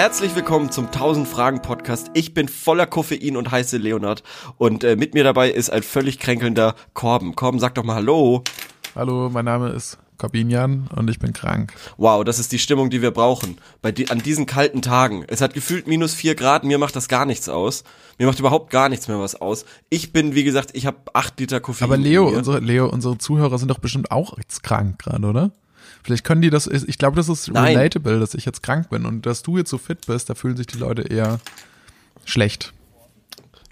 Herzlich willkommen zum 1000 Fragen Podcast. Ich bin voller Koffein und heiße Leonard und äh, mit mir dabei ist ein völlig kränkelnder Korben. Korben, sag doch mal Hallo. Hallo, mein Name ist Corbinian und ich bin krank. Wow, das ist die Stimmung, die wir brauchen. Bei die, an diesen kalten Tagen. Es hat gefühlt minus vier Grad, mir macht das gar nichts aus. Mir macht überhaupt gar nichts mehr was aus. Ich bin, wie gesagt, ich habe acht Liter Koffein. Aber Leo, unsere, Leo, unsere Zuhörer sind doch bestimmt auch jetzt krank gerade, oder? Vielleicht können die das, ich glaube, das ist Nein. relatable, dass ich jetzt krank bin und dass du jetzt so fit bist, da fühlen sich die Leute eher schlecht.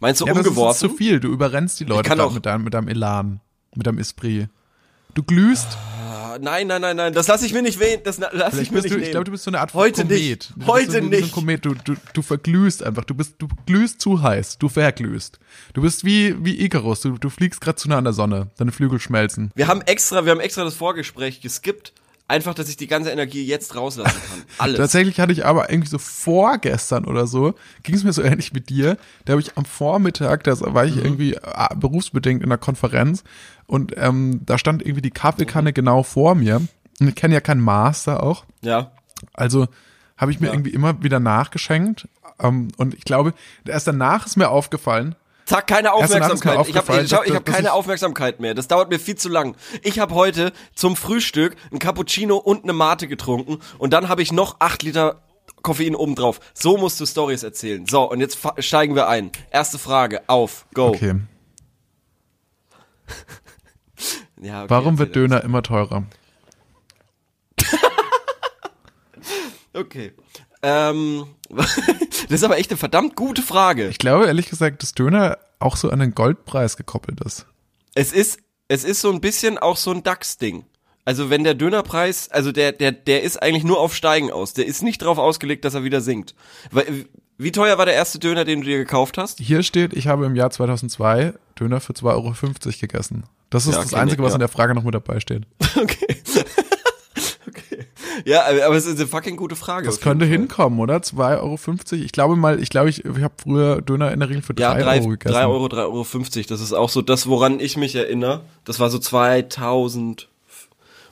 Meinst du ja, das ist umgeworfen? zu viel, du überrennst die Leute auch- mit deinem, mit deinem Elan, mit deinem Esprit. Du glühst, Ah, Nein, nein, nein, nein, das lasse ich mir nicht weh, das lass ich mir nicht du, ich glaube, du bist so eine Art Heute Komet. nicht. Du Heute so, wie so nicht. Komet. Du, du, du verglühst einfach, du bist, du glühst zu heiß, du verglühst. Du bist wie, wie Icarus, du, du fliegst gerade zu nah an der Sonne, deine Flügel schmelzen. Wir haben extra, wir haben extra das Vorgespräch geskippt, einfach, dass ich die ganze Energie jetzt rauslassen kann. Alles. Tatsächlich hatte ich aber irgendwie so vorgestern oder so, ging es mir so ähnlich wie dir. Da habe ich am Vormittag, da war Mhm. ich irgendwie äh, berufsbedingt in einer Konferenz und ähm, da stand irgendwie die Kaffeekanne genau vor mir. Und ich kenne ja keinen Master auch. ja. Also habe ich mir Ja. irgendwie immer wieder nachgeschenkt. Ähm, und ich glaube, erst danach ist mir aufgefallen, Zack, keine Aufmerksamkeit. Ich habe ich ich hab keine Aufmerksamkeit mehr. Das dauert mir viel zu lang. Ich habe heute zum Frühstück ein Cappuccino und eine Mate getrunken und dann habe ich noch acht Liter Koffein obendrauf. So musst du Stories erzählen. So, und jetzt steigen wir ein. Erste Frage, auf, go. okay, Ja, okay warum wird Döner immer teurer? das. Okay. Ähm, das ist aber echt eine verdammt gute Frage. Ich glaube ehrlich gesagt, dass Döner auch so an den Goldpreis gekoppelt ist. Es ist, es ist so ein bisschen auch so ein DAX-Ding. Also wenn der Dönerpreis, also der, der, der ist eigentlich nur auf Steigen aus. Der ist nicht darauf ausgelegt, dass er wieder sinkt. Wie teuer war der erste Döner, den du dir gekauft hast? Hier steht, ich habe im Jahr 2002 Döner für 2,50 Euro gegessen. Das ist Ja, das Einzige, ich, was ja. in der Frage noch mit dabei steht. Okay. Ja, aber es ist eine fucking gute Frage. Das könnte Fall. hinkommen, oder? 2,50 Euro. Ich glaube mal, ich glaube, ich, ich habe früher Döner in der Regel für 3 Ja, drei, Euro gegessen. drei Euro, 3,50 Euro. 50. Das ist auch so das, woran ich mich erinnere. Das war so 2000.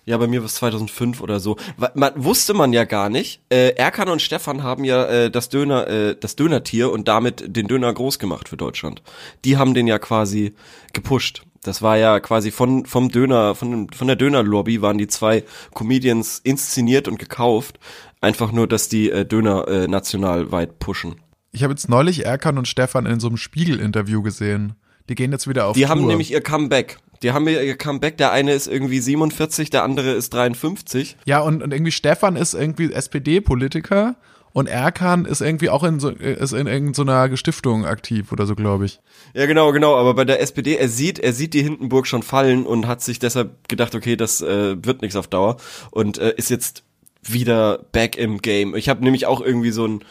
Ja, bei mir war es 2005 oder so. Man, wusste man ja gar nicht. Äh, Erkan und Stefan haben ja äh, das Döner, äh, das Dönertier und damit den Döner groß gemacht für Deutschland. Die haben den ja quasi gepusht. Das war ja quasi von vom Döner, von, von der Dönerlobby waren die zwei Comedians inszeniert und gekauft. Einfach nur, dass die äh, Döner äh, national weit pushen. Ich habe jetzt neulich Erkan und Stefan in so einem Spiegel-Interview gesehen. Die gehen jetzt wieder auf Die Tour. haben nämlich ihr Comeback. Die haben ihr Comeback. Der eine ist irgendwie 47, der andere ist 53. Ja, und, und irgendwie Stefan ist irgendwie SPD-Politiker und Erkan ist irgendwie auch in so, ist in irgendeiner Stiftung aktiv oder so, glaube ich. Ja, genau, genau. Aber bei der SPD, er sieht, er sieht die Hindenburg schon fallen und hat sich deshalb gedacht, okay, das äh, wird nichts auf Dauer und äh, ist jetzt wieder back im Game. Ich habe nämlich auch irgendwie so ein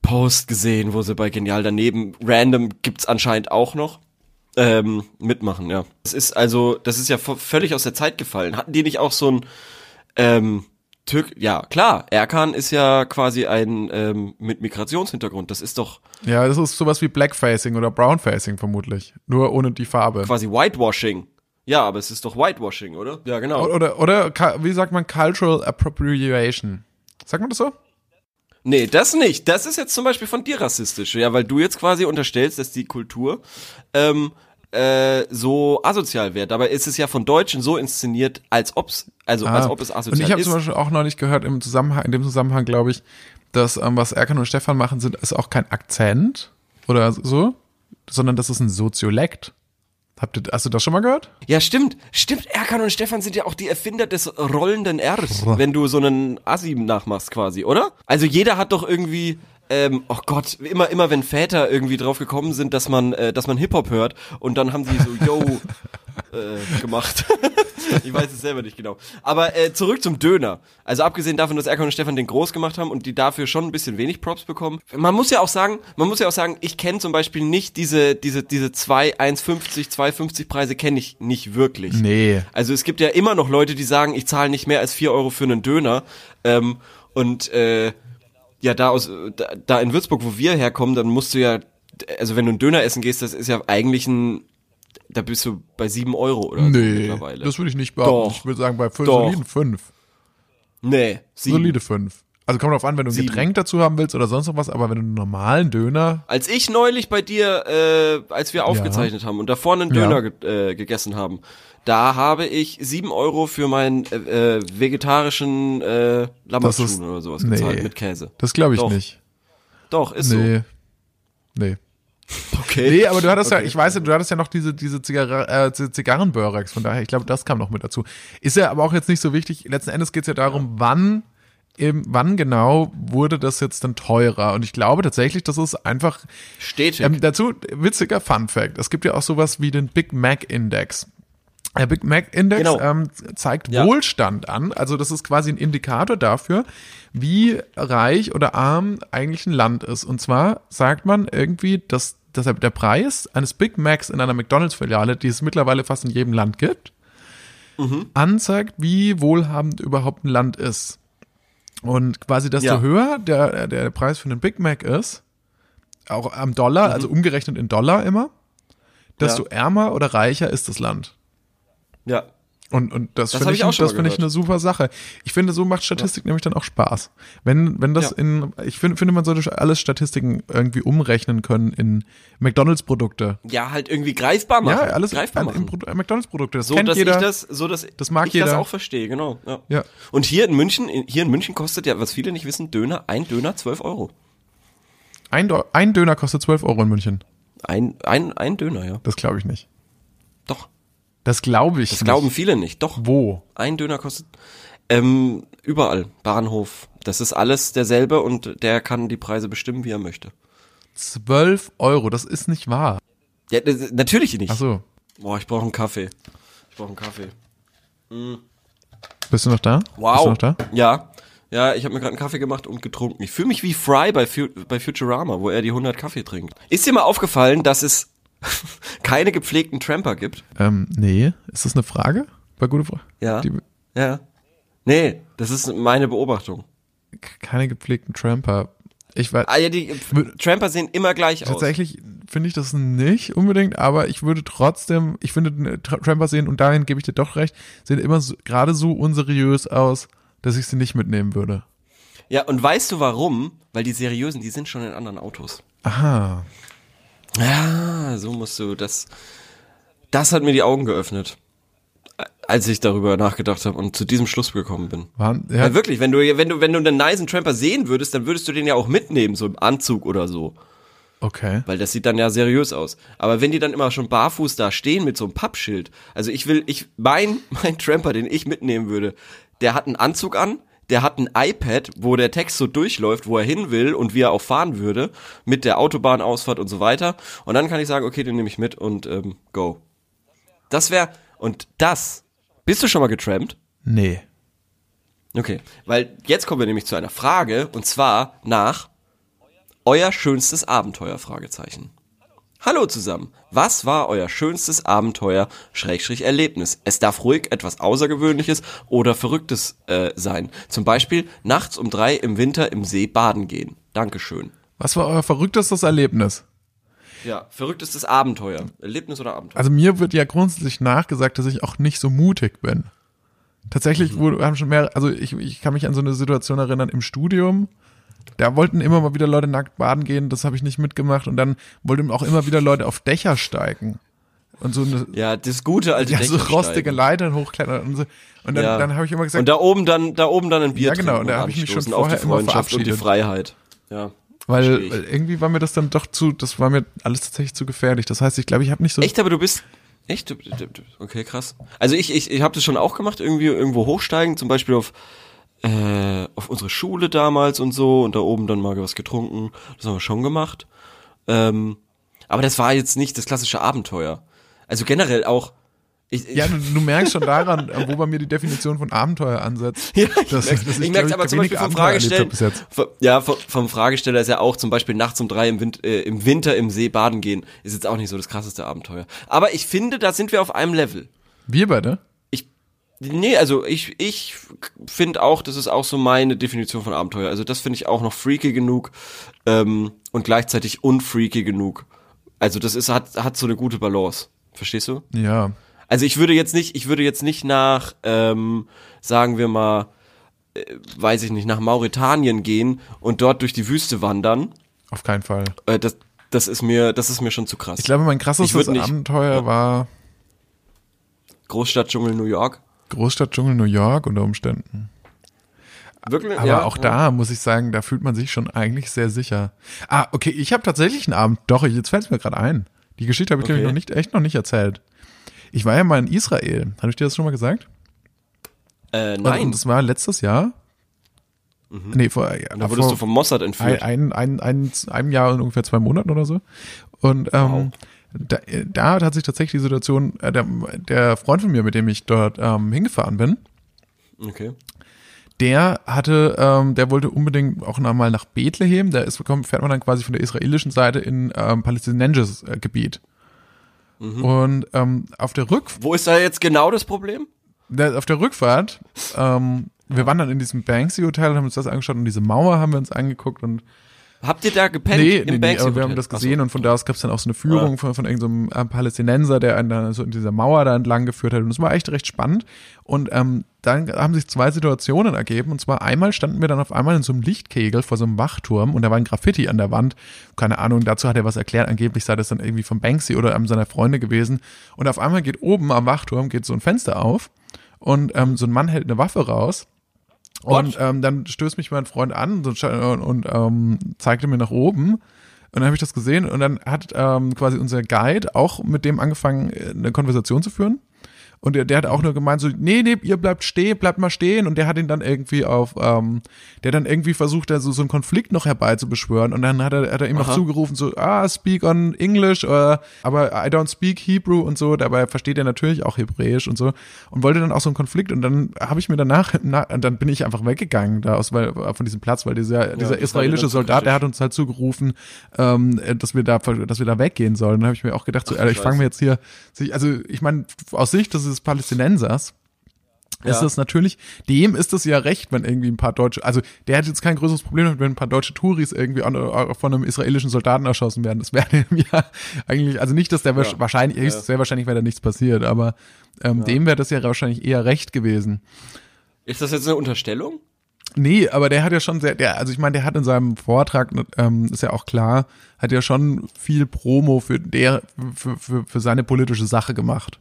Post gesehen, wo sie bei Genial daneben random gibt's anscheinend auch noch ähm, mitmachen. Ja, das ist also, das ist ja völlig aus der Zeit gefallen. Hatten die nicht auch so ein ähm, Türk? Ja, klar. Erkan ist ja quasi ein ähm, mit Migrationshintergrund. Das ist doch Ja, das ist sowas wie Blackfacing oder Brownfacing vermutlich. Nur ohne die Farbe. quasi Whitewashing. Ja, aber es ist doch Whitewashing, oder? Ja, genau. Oder, oder, ka- wie sagt man, Cultural Appropriation? Sagt man das so? Nee, das nicht. Das ist jetzt zum Beispiel von dir rassistisch. Ja, weil du jetzt quasi unterstellst, dass die Kultur ähm, äh, so asozial wäre. Dabei ist es ja von Deutschen so inszeniert, als ob's, also als ob es Ah. Und asozial ich habe ist. zum Beispiel auch noch nicht gehört im Zusammenhang, in dem Zusammenhang glaube ich, dass ähm, was Erkan und Stefan machen, sind ist auch kein Akzent oder so, sondern das ist ein Soziolekt. Habt ihr, hast du das schon mal gehört? Ja, stimmt. Stimmt, Erkan und Stefan sind ja auch die Erfinder des rollenden Rs, wenn du so einen Assi nachmachst quasi, oder? Also jeder hat doch irgendwie ähm, oh Gott, immer, immer wenn Väter irgendwie drauf gekommen sind, dass man, äh, dass man Hip-Hop hört und dann haben sie so, yo, äh, gemacht. ich weiß es selber nicht genau. Aber äh, zurück zum Döner. Also abgesehen davon, dass Erkan und Stefan den groß gemacht haben und die dafür schon ein bisschen wenig Props bekommen. Man muss ja auch sagen, man muss ja auch sagen, ich kenne zum Beispiel nicht diese, diese, diese 2, 1,50, 2,50 Preise kenne ich nicht wirklich. Nee. Also es gibt ja immer noch Leute, die sagen, ich zahle nicht mehr als 4 Euro für einen Döner. Ähm, und äh, ja, da aus da, da in Würzburg, wo wir herkommen, dann musst du ja, also wenn du einen Döner essen gehst, das ist ja eigentlich ein, da bist du bei 7 Euro oder so Nee, mittlerweile. das würde ich nicht behaupten. Doch. Ich würde sagen, bei fünf, Doch. soliden fünf. nee, sieben. Solide fünf. Also kommt drauf an, wenn du ein Sieben. Getränk dazu haben willst oder sonst noch was, aber wenn du einen normalen Döner, Als ich neulich bei dir, äh, als wir aufgezeichnet haben und da vorne einen Ja. Döner ge äh, gegessen haben, da habe ich sieben Euro für meinen äh, äh, vegetarischen äh, Lammertschuhen oder sowas nee. gezahlt mit Käse. das glaube ich Doch, nicht. Doch, ist Nee. Nee. so. Okay. Nee, aber du hattest ja, Okay. ich weiß ja, du hattest ja noch diese, diese Zigarre, äh, Zigarrenbörex, von daher, ich glaube, das kam noch mit dazu. Ist ja aber auch jetzt nicht so wichtig. Letzten Endes geht es ja darum, wann, eben, wann genau wurde das jetzt dann teurer? Und ich glaube tatsächlich, das ist einfach, Stetig. ähm, dazu, witziger Fun Fact. Es gibt ja auch sowas wie den Big Mac Index. Der Big Mac Index Genau. ähm, zeigt Ja. Wohlstand an. Also das ist quasi ein Indikator dafür, wie reich oder arm eigentlich ein Land ist. Und zwar sagt man irgendwie, dass, dass der Preis eines Big Macs in einer McDonalds-Filiale, die es mittlerweile fast in jedem Land gibt, anzeigt, wie wohlhabend überhaupt ein Land ist. Und quasi desto Ja. höher der, der Preis für einen Big Mac ist, auch am Dollar, also umgerechnet in Dollar immer, desto Ja. ärmer oder reicher ist das Land. Ja. Und, und das, Das finde ich, ich das finde ich eine super Sache. Ich finde, so macht Statistik nämlich dann auch Spaß. Wenn, wenn das Ja. in, ich finde, finde, man sollte alles Statistiken irgendwie umrechnen können in McDonalds-Produkte. Ja, halt irgendwie greifbar machen. Ja, alles greifbar machen. in Pro- McDonalds-Produkte. Das so, kennt dass jeder. ich das, so dass Das mag ich das jeder. auch verstehe, genau. Ja. Ja. Und hier in München, hier in München kostet ja, was viele nicht wissen, Döner, ein Döner 12 Euro. ein, ein Döner kostet 12 Euro in München. Ein, ein, ein Döner, ja. Das glaube ich nicht. Doch. Das glaube ich Das nicht. glauben viele nicht. Doch. Wo? Ein Döner kostet ähm, überall. Bahnhof. Das ist alles derselbe und der kann die Preise bestimmen, wie er möchte. 12 Euro, das ist nicht wahr. Ja, natürlich nicht. Ach so. Boah, ich brauche einen Kaffee. Ich brauche einen Kaffee. Bist du noch da? Bist du Wow. noch da? Ja. Ja, ich habe mir gerade einen Kaffee gemacht und getrunken. Ich fühle mich wie Fry bei, Fu bei Futurama, wo er die 100 Kaffee trinkt. Ist dir mal aufgefallen, dass es keine gepflegten Tramper gibt? Ähm, nee. Ist das eine Frage? Bei gute Frage? Ja. Die, Ja. Nee, das ist meine Beobachtung. keine gepflegten Tramper. Ich weiß, Ah ja, die Tramper sehen immer gleich aus. tatsächlich finde ich das nicht unbedingt, aber ich würde trotzdem, ich finde Tra- Tramper sehen, und dahin gebe ich dir doch recht, sehen immer so, gerade so unseriös aus, dass ich sie nicht mitnehmen würde. Ja, und weißt du warum? Weil die seriösen, die sind schon in anderen Autos. Aha. Ja, so musst du das. Das hat mir die Augen geöffnet, als ich darüber nachgedacht habe und zu diesem Schluss gekommen bin. Waren, Ja, ja, wirklich, wenn du, wenn du, wenn du einen niceen Tramper sehen würdest, dann würdest du den ja auch mitnehmen, so im Anzug oder so. okay. Weil das sieht dann ja seriös aus. Aber wenn die dann immer schon barfuß da stehen mit so einem Pappschild, also ich will, ich, mein, mein Tramper, den ich mitnehmen würde, der hat einen Anzug an, der hat ein iPad, wo der Text so durchläuft, wo er hin will und wie er auch fahren würde, mit der Autobahnausfahrt und so weiter. Und dann kann ich sagen, okay, den nehme ich mit und ähm, go. Das wäre, und das, bist du schon mal getrampt? Nee. Okay, weil jetzt kommen wir nämlich zu einer Frage und zwar nach euer schönstes Abenteuer Fragezeichen. Hallo zusammen. Was war euer schönstes Abenteuer Schrägstrich Erlebnis? Es darf ruhig etwas Außergewöhnliches oder Verrücktes äh, sein. Zum Beispiel nachts um drei im Winter im See baden gehen. Dankeschön. Was war euer verrücktestes Erlebnis? Ja, verrücktestes Abenteuer. Erlebnis oder Abenteuer? Also mir wird ja grundsätzlich nachgesagt, dass ich auch nicht so mutig bin. Tatsächlich wurde, haben schon mehr, also ich, ich kann mich an so eine Situation erinnern im Studium. Da wollten immer mal wieder Leute nackt baden gehen, das habe ich nicht mitgemacht. Und dann wollten auch immer wieder Leute auf Dächer steigen. Und so eine, ja, das gute alte ja, so rostige. Leitern hochklettern und so. Und dann, Ja. dann habe ich immer gesagt, Und da oben dann, da oben dann ein Bier Ja, genau, und da und hab ich mich schon anstoßen auf die vorher immer Freundschaft und die verabschiedet. Freiheit. Ja. weil, weil irgendwie war mir das dann doch zu, das war mir alles tatsächlich zu gefährlich. Das heißt, ich glaube, ich habe nicht so. Echt, aber du bist. Echt? Okay, krass. Also ich, ich, ich habe das schon auch gemacht, irgendwie irgendwo hochsteigen, zum Beispiel auf, äh, auf unsere Schule damals und so und da oben dann mal was getrunken. Das haben wir schon gemacht. Ähm, aber das war jetzt nicht das klassische Abenteuer. Also generell auch. Ich, Ja, du, du merkst schon daran, äh, wo bei mir die Definition von Abenteuer ansetzt. Ja, ich dass- merk's, dass ich glaub merk's aber zum Beispiel vom. Vom- Ja, vom, vom Fragesteller ist ja auch zum Beispiel nachts um drei im, Wind, äh, im Winter im See baden gehen. Ist jetzt auch nicht so das krasseste Abenteuer. Aber ich finde, da sind wir auf einem Level. Wir beide? Nee, also ich, ich finde auch, das ist auch so meine Definition von Abenteuer. Also das finde ich auch noch freaky genug ähm, und gleichzeitig unfreaky genug. Also das ist hat hat so eine gute Balance. Verstehst du? Ja. Also ich würde jetzt nicht, ich würde jetzt nicht nach, ähm, sagen wir mal, äh, weiß ich nicht, nach Mauretanien gehen und dort durch die Wüste wandern. Auf keinen Fall. Äh, das, das ist mir, das ist mir schon zu krass. Ich glaube, mein krassestes nicht- Abenteuer war Großstadtdschungel New York. Großstadtdschungel New York unter Umständen. Wirklich? Aber ja, auch ja. da muss ich sagen, da fühlt man sich schon eigentlich sehr sicher. Ah, okay, ich habe tatsächlich einen Abend. Doch, jetzt fällt es mir gerade ein. Die Geschichte habe ich glaube ich Okay. noch nicht, echt noch nicht erzählt. Ich war ja mal in Israel. Habe ich dir das schon mal gesagt? Äh, Und- nein. Und das war letztes Jahr. Nee, vor, ja, da wurdest vor du vom Mossad ein, entführt. ein, ein, ein, einem Jahr und ungefähr zwei Monaten oder so. Und ähm, da, da hat sich tatsächlich die Situation, äh, der, der Freund von mir, mit dem ich dort ähm, hingefahren bin, Okay. der hatte, ähm, der wollte unbedingt auch noch mal nach Bethlehem. Da ist, kommt, fährt man dann quasi von der israelischen Seite in ähm, palästinensisches äh, Gebiet. Und ähm, auf der Rück, Wo ist da jetzt genau das Problem? der, auf der Rückfahrt, ähm, wir waren dann in diesem Banksy Hotel und haben uns das angeschaut und diese Mauer haben wir uns angeguckt und Habt ihr da gepennt? nee, im nee, nee Banksy aber wir haben das Ach so. gesehen und von da aus gab es dann auch so eine Führung von, von irgendeinem so einem, äh, Palästinenser, der einen dann so in dieser Mauer da entlang geführt hat. Und das war echt recht spannend. Und ähm, dann haben sich zwei Situationen ergeben. Und zwar einmal standen wir dann auf einmal in so einem Lichtkegel vor so einem Wachturm und da war ein Graffiti an der Wand, keine Ahnung, dazu hat er was erklärt, angeblich sei das dann irgendwie von Banksy oder einem seiner Freunde gewesen. Und auf einmal geht oben am Wachturm geht so ein Fenster auf und ähm, so ein Mann hält eine Waffe raus und ähm, dann stößt mich mein Freund an und, und, ähm, zeigte mir nach oben. Und dann habe ich das gesehen und dann hat ähm, quasi unser Guide auch mit dem angefangen, äh, eine Konversation zu führen. Und der, der hat auch nur gemeint, so, nee, nee, ihr bleibt stehen, bleibt mal stehen. Und der hat ihn dann irgendwie auf, ähm, der dann irgendwie versucht, da so, so einen Konflikt noch herbeizubeschwören. Und dann hat er, hat er ihm noch zugerufen, so, ah, speak on English, äh, aber I don't speak Hebrew und so. Dabei versteht er natürlich auch Hebräisch und so. Und wollte dann auch so einen Konflikt. Und dann habe ich mir danach, na, dann bin ich einfach weggegangen da aus, weil, von diesem Platz, weil dieser, dieser das war dir israelische Soldat, der hat uns halt zugerufen, ähm, äh, dass wir da, dass wir da weggehen sollen. Dann habe ich mir auch gedacht, so, Ach, Alter, ich fange mir jetzt hier, also ich meine, aus Sicht des Palästinensers ist Ja. das natürlich, dem ist es ja recht, wenn irgendwie ein paar Deutsche, also der hat jetzt kein größeres Problem, damit, wenn ein paar deutsche Touris irgendwie äh, von einem israelischen Soldaten erschossen werden. Das wäre dem ja eigentlich, also nicht, dass der Ja. wahrscheinlich, Ja. sehr wahrscheinlich wäre da nichts passiert, aber ähm, dem wäre das ja wahrscheinlich eher recht gewesen. Ist das jetzt eine Unterstellung? Nee, aber der hat ja schon sehr, der, also ich meine, der hat in seinem Vortrag, ähm, ist ja auch klar, hat ja schon viel Promo für der, für, für, für seine politische Sache gemacht.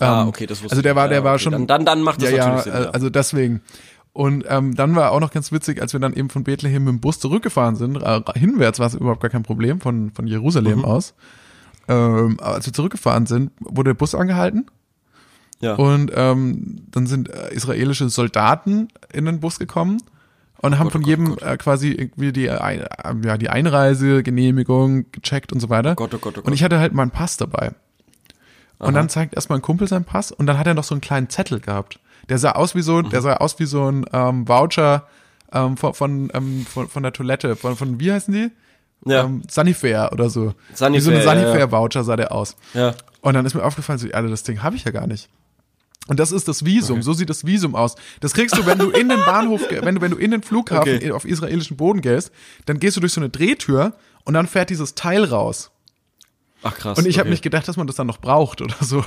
Ah, Ähm, okay, das wusste Also der ich. war, Ja, der war okay, schon. Dann, dann, dann macht das ja, ja, natürlich Sinn. äh, Ja. also deswegen. Und ähm, dann war auch noch ganz witzig, als wir dann eben von Bethlehem mit dem Bus zurückgefahren sind, äh, hinwärts war es überhaupt gar kein Problem, von, von Jerusalem Mhm. aus. Ähm, aber als wir zurückgefahren sind, wurde der Bus angehalten ja. und ähm, dann sind äh, israelische Soldaten in den Bus gekommen und haben Gott, von oh jedem oh Gott. äh, quasi irgendwie die, äh, ja, die Einreisegenehmigung gecheckt und so weiter. Gott, oh Gott, oh Gott. Und ich hatte halt meinen Pass dabei. Und dann zeigt erstmal ein Kumpel seinen Pass und dann hat er noch so einen kleinen Zettel gehabt. Der sah aus wie so, Mhm. der sah aus wie so ein ähm, Voucher ähm, von, von, ähm, von, von der Toilette, von, von wie heißen die? Ja. Ähm, Sanifair oder so. Sanifair, wie so ein ja, ja. Sanifair-Voucher sah der aus. ja. Und dann ist mir aufgefallen, so, Alter, das Ding habe ich ja gar nicht. Und das ist das Visum, so sieht das Visum aus. Das kriegst du, wenn du in den Bahnhof, wenn du, wenn du in den Flughafen Okay. auf israelischen Boden gehst, dann gehst du durch so eine Drehtür und dann fährt dieses Teil raus. Ach krass. Und ich habe okay. nicht gedacht, dass man das dann noch braucht oder so.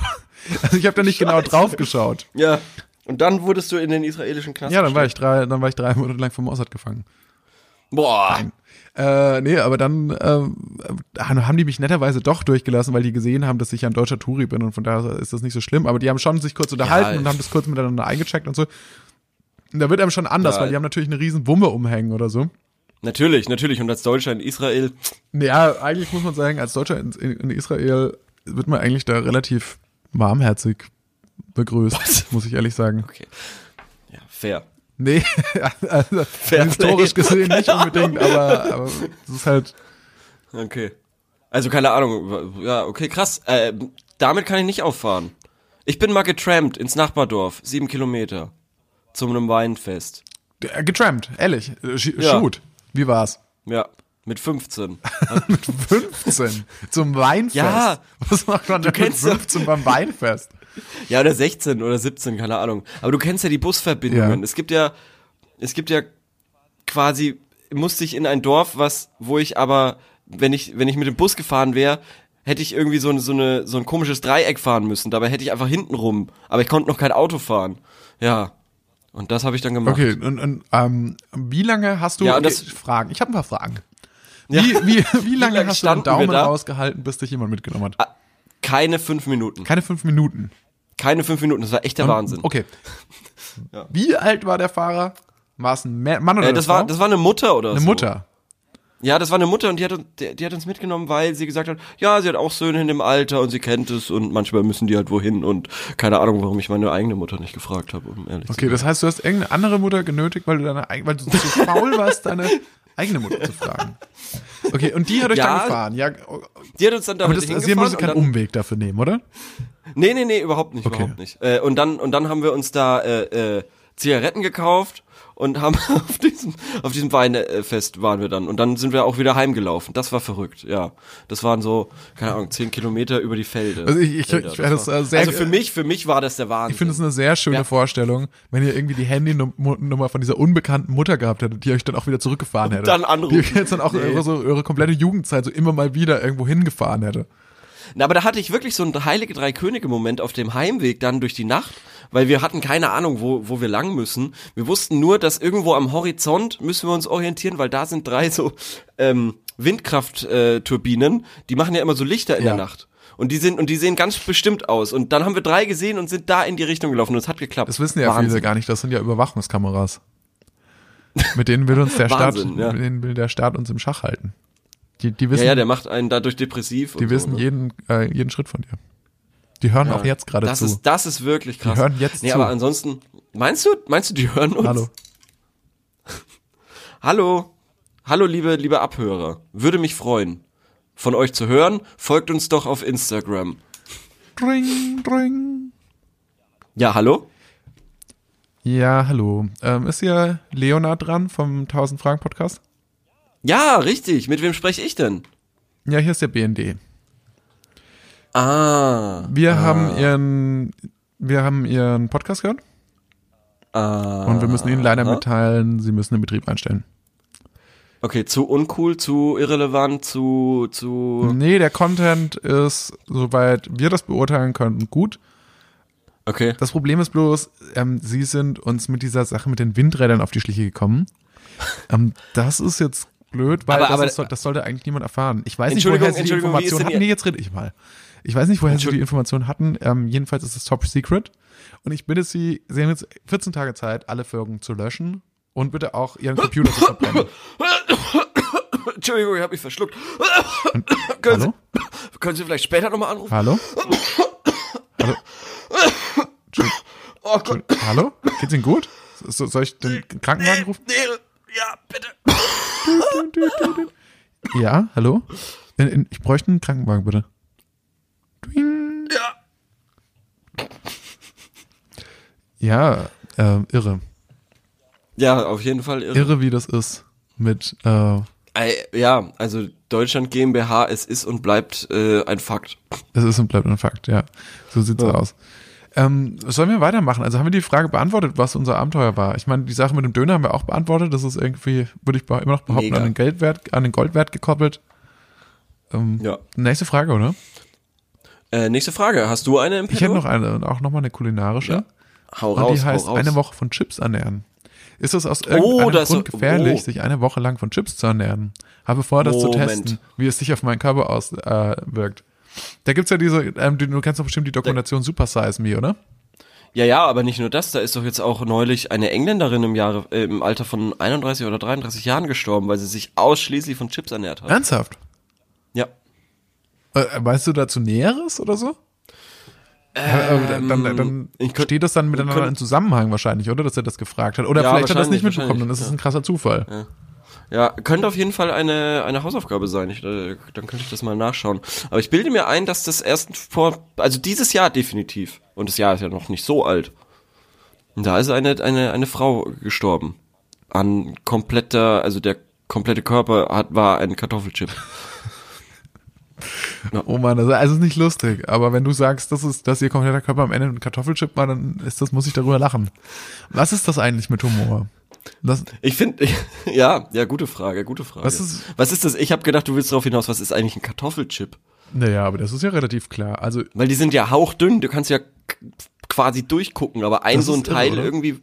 Also ich habe da nicht genau drauf geschaut. Ja. Und dann wurdest du in den israelischen Knast Ja, dann war ich drei, dann war ich drei Monate lang vom Mossad gefangen. Boah. Äh, nee, aber dann äh, haben die mich netterweise doch durchgelassen, weil die gesehen haben, dass ich ja ein deutscher Touri bin und von daher ist das nicht so schlimm. Aber die haben schon sich kurz unterhalten Ja, und haben das kurz miteinander eingecheckt und so. Und da wird einem schon anders, Ja. weil die haben natürlich eine riesen Wumme umhängen oder so. Natürlich, natürlich. Und als Deutscher in Israel. Ja, eigentlich muss man sagen, als Deutscher in, in, Israel wird man eigentlich da relativ warmherzig begrüßt, muss ich ehrlich sagen. Okay. Ja, fair. Nee, also, Fair historisch play. gesehen nicht unbedingt, aber, aber es ist halt, Okay. Also keine Ahnung. Ja, okay, krass. Äh, damit kann ich nicht auffahren. Ich bin mal getrampt ins Nachbardorf. Sieben Kilometer. Zu einem Weinfest. äh, getrampt, ehrlich, äh, sch- Ja. shoot. Wie war's? Ja. Mit 15. Mit 15 zum Weinfest. Ja. Was macht man denn mit kennst ja- 15 beim Weinfest? Ja, oder 16 oder 17, keine Ahnung. Aber du kennst ja die Busverbindungen. Ja. Es gibt ja, es gibt ja quasi, musste ich in ein Dorf, was, wo ich aber, wenn ich, wenn ich mit dem Bus gefahren wäre, hätte ich irgendwie so, eine, so, eine, so ein komisches Dreieck fahren müssen. Dabei hätte ich einfach hinten rum. Aber ich konnte noch kein Auto fahren. Ja. Und das habe ich dann gemacht. Okay, und, und ähm, wie lange hast du Ja, das- Fragen? Ich habe ein paar Fragen. Ja. Wie, wie, wie lange hast du den Daumen da? rausgehalten, bis dich jemand mitgenommen hat? Keine fünf Minuten. Keine fünf Minuten. Keine fünf Minuten. Das war echt der Wahnsinn. Okay. Wie alt war der Fahrer? War es ein Ma- Mann oder Äh, eine das Frau? war, das war eine Mutter oder eine so. Mutter. Ja, das war eine Mutter und die hat, uns- die, die hat uns mitgenommen, weil sie gesagt hat, ja, sie hat auch Söhne in dem Alter und sie kennt es und manchmal müssen die halt wohin und keine Ahnung, warum ich meine eigene Mutter nicht gefragt habe, um ehrlich zu Okay, das heißt, du hast irgendeine andere Mutter genötigt, weil du deine weil du zu faul warst, deine eigene Mutter zu fragen. Okay, und die hat euch Ja. dann gefahren. Ja, Die hat uns dann aber damit das, sie hingefahren muss keinen dann, Umweg dafür nehmen, oder? Nee, nee, nee, überhaupt nicht, Okay. überhaupt nicht. Äh, und dann und dann haben wir uns da äh, äh, Zigaretten gekauft und haben auf diesem auf diesem Weinfest waren wir dann und dann sind wir auch wieder heimgelaufen. Das war verrückt, ja. Das waren so keine Ahnung zehn Kilometer über die Felder. Also ich- ich- Felder. ich werde das, war- sehr- also für mich für mich war das der Wahnsinn. Ich finde es eine sehr schöne Ja. Vorstellung, wenn ihr irgendwie die Handynummer von dieser unbekannten Mutter gehabt hättet, die euch dann auch wieder zurückgefahren hätte. dann anrufen. Die euch jetzt dann auch eure, so, eure komplette Jugendzeit so immer mal wieder irgendwo hingefahren hätte. Na, aber da hatte ich wirklich so einen heilige drei Könige Moment auf dem Heimweg dann durch die Nacht, weil wir hatten keine Ahnung, wo, wo wir lang müssen. Wir wussten nur, dass irgendwo am Horizont müssen wir uns orientieren, weil da sind drei so ähm, Windkraftturbinen, äh, die machen ja immer so Lichter in Ja. der Nacht. Und die sind und die sehen ganz bestimmt aus. Und dann haben wir drei gesehen und sind da in die Richtung gelaufen und es hat geklappt. Das wissen ja Wahnsinn. viele gar nicht, das sind ja Überwachungskameras. Mit denen will uns der Staat, Wahnsinn, ja. mit denen will der Staat uns im Schach halten. Die, die wissen, Ja, ja, der macht einen dadurch depressiv. die wissen so, ne? jeden, äh, jeden Schritt von dir. Die hören auch jetzt gerade das zu. ist das ist wirklich krass. hören jetzt nee, zu. aber ansonsten meinst du meinst du die hören uns? Hallo. Hallo, hallo liebe, liebe Abhörer. Würde mich freuen, von euch zu hören. Folgt uns doch auf Instagram. Dring, dring. Ja, hallo? Ja, hallo. Ähm, ist hier Leonard dran vom 1000 Fragen Podcast? Ja, richtig. Mit wem spreche ich denn? Ja, hier ist der BND. Ah. Wir haben ihren, wir haben ihren Podcast gehört ah und wir müssen Ihnen leider mitteilen, Sie müssen den Betrieb einstellen. Okay, zu uncool, zu irrelevant, zu, zu. Nee, der Content ist, soweit wir das beurteilen können, gut. Okay. Das Problem ist bloß, ähm, Sie sind uns mit dieser Sache mit den Windrädern auf die Schliche gekommen. ähm, das ist jetzt blöd, weil Aber- das, aber- ist, das sollte eigentlich niemand erfahren. Ich weiß nicht, woher Sie die Information hatten. Nee, jetzt rede ich mal. Ich weiß nicht, woher Sie die. Information hatten. Ähm, jedenfalls ist es Top Secret. Und ich bitte Sie, Sie haben jetzt 14 Tage Zeit, alle Folgen zu löschen und bitte auch Ihren Computer zu verbrennen. Entschuldigung, ich habe mich verschluckt. können, Hallo? Sie, können Sie vielleicht später nochmal anrufen? Hallo? Hallo? Oh Gott. Hallo? Geht's Ihnen gut? So, soll ich den Krankenwagen rufen? Nee, ja, bitte. Ja, hallo? Ich bräuchte einen Krankenwagen, bitte. Ja. Ja, äh, irre. Ja, auf jeden Fall irre. Irre, wie das ist mit, äh, Ja, also Deutschland GmbH, es ist und bleibt äh, ein Fakt. es ist und bleibt ein Fakt, ja. So sieht's Ja. aus. Ähm, sollen wir weitermachen? Also haben wir die Frage beantwortet, was unser Abenteuer war? Ich meine, die Sache mit dem Döner haben wir auch beantwortet. Das ist irgendwie, würde ich immer noch behaupten, Mega. an den Geldwert, an den Goldwert gekoppelt. Ähm, Ja. Nächste Frage, oder? Äh, nächste Frage. Hast du eine im Ich hätte noch eine, und auch nochmal eine kulinarische. Ja. Hau Und raus, die heißt raus. eine Woche von Chips ernähren. Ist es aus irgendeinem das- Grund gefährlich, oh. sich eine Woche lang von Chips zu ernähren? Habe vor, das zu Moment. testen, wie es sich auf meinen Körper auswirkt. Äh. Da gibt's ja diese, ähm, du, kennst doch bestimmt die Dokumentation Super Size Me, oder? Ja, ja, aber nicht nur das. Da ist doch jetzt auch neulich eine Engländerin im Jahre, äh, im Alter von 31 oder 33 Jahren gestorben, weil sie sich ausschließlich von Chips ernährt hat. Ernsthaft? Ja. Äh, weißt du dazu Näheres oder so? Ähm, dann dann, dann ich könnt- steht das dann miteinander in Zusammenhang wahrscheinlich, oder? Dass er das gefragt hat. Oder Ja, vielleicht hat er das nicht mitbekommen, dann ist es ein krasser Zufall. Ja, könnte auf jeden Fall eine, eine Hausaufgabe sein. Ich, äh, dann könnte ich das mal nachschauen. Aber ich bilde mir ein, dass das erst vor, also dieses Jahr definitiv. Und das Jahr ist ja noch nicht so alt. Und da ist eine, eine, eine Frau gestorben. An kompletter, also der komplette Körper hat, war ein Kartoffelchip. Oh Mann, also, also ist nicht lustig, aber wenn du sagst, das ist, dass ihr kompletter Körper am Ende ein Kartoffelchip war, dann ist das, muss ich darüber lachen. Was ist das eigentlich mit Humor? Das, Ich finde, ja, ja, gute Frage, gute Frage. Was ist- was ist das? Ich habe gedacht, du willst darauf hinaus, was ist eigentlich ein Kartoffelchip? naja, aber das ist ja relativ klar. Also, Weil die sind ja hauchdünn, du kannst ja quasi durchgucken, aber ein so ein irre, Teil oder? irgendwie